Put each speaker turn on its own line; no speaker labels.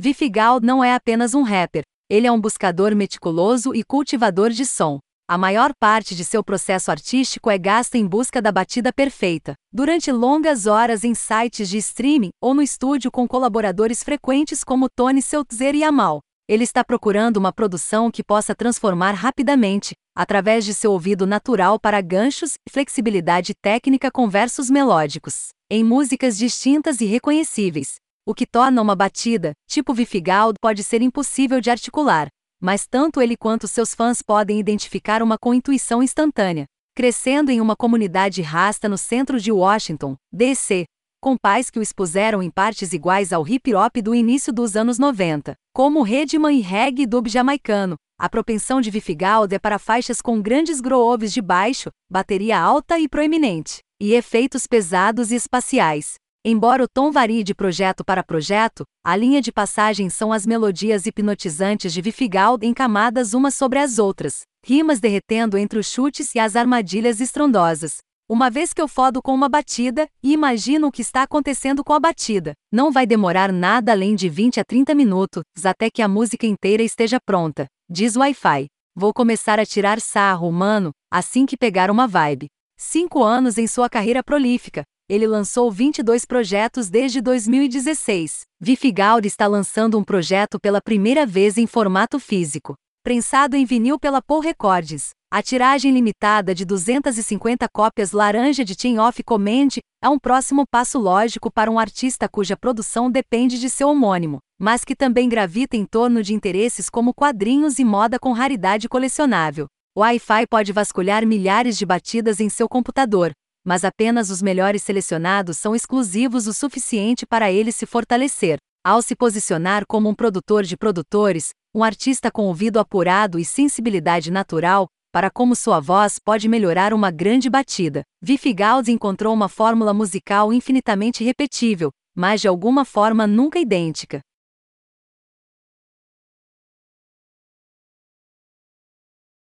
Vifigal não é apenas um rapper, ele é um buscador meticuloso e cultivador de som. A maior parte de seu processo artístico é gasta em busca da batida perfeita, durante longas horas em sites de streaming ou no estúdio com colaboradores frequentes como Tony Seltzer e Amal. Ele está procurando uma produção que possa transformar rapidamente, através de seu ouvido natural para ganchos e flexibilidade técnica com versos melódicos, em músicas distintas e reconhecíveis. O que torna uma batida, tipo Vifigal, pode ser impossível de articular, mas tanto ele quanto seus fãs podem identificar uma com intuição instantânea. Crescendo em uma comunidade rasta no centro de Washington, D.C., com pais que o expuseram em partes iguais ao hip hop do início dos anos 90, como Redman e reggae dub jamaicano. A propensão de Vifigaud é para faixas com grandes grooves de baixo, bateria alta e proeminente, e efeitos pesados e espaciais. Embora o tom varie de projeto para projeto, a linha de passagem são as melodias hipnotizantes de Vifigal em camadas umas sobre as outras, rimas derretendo entre os chutes e as armadilhas estrondosas. Uma vez que eu fodo com uma batida, e imagino o que está acontecendo com a batida, não vai demorar nada além de 20 a 30 minutos até que a música inteira esteja pronta, diz Wi-Fi. Vou começar a tirar sarro, mano, assim que pegar uma vibe. Cinco anos em sua carreira prolífica, ele lançou 22 projetos desde 2016. Vifigaud está lançando um projeto pela primeira vez em formato físico, prensado em vinil pela Paul Records. A tiragem limitada de 250 cópias laranja de Team of Command é um próximo passo lógico para um artista cuja produção depende de seu homônimo, mas que também gravita em torno de interesses como quadrinhos e moda com raridade colecionável. O Wi-Fi pode vasculhar milhares de batidas em seu computador, mas apenas os melhores selecionados são exclusivos o suficiente para ele se fortalecer. Ao se posicionar como um produtor de produtores, um artista com ouvido apurado e sensibilidade natural, para como sua voz pode melhorar uma grande batida. Vifigaud encontrou uma fórmula musical infinitamente repetível, mas de alguma forma nunca idêntica.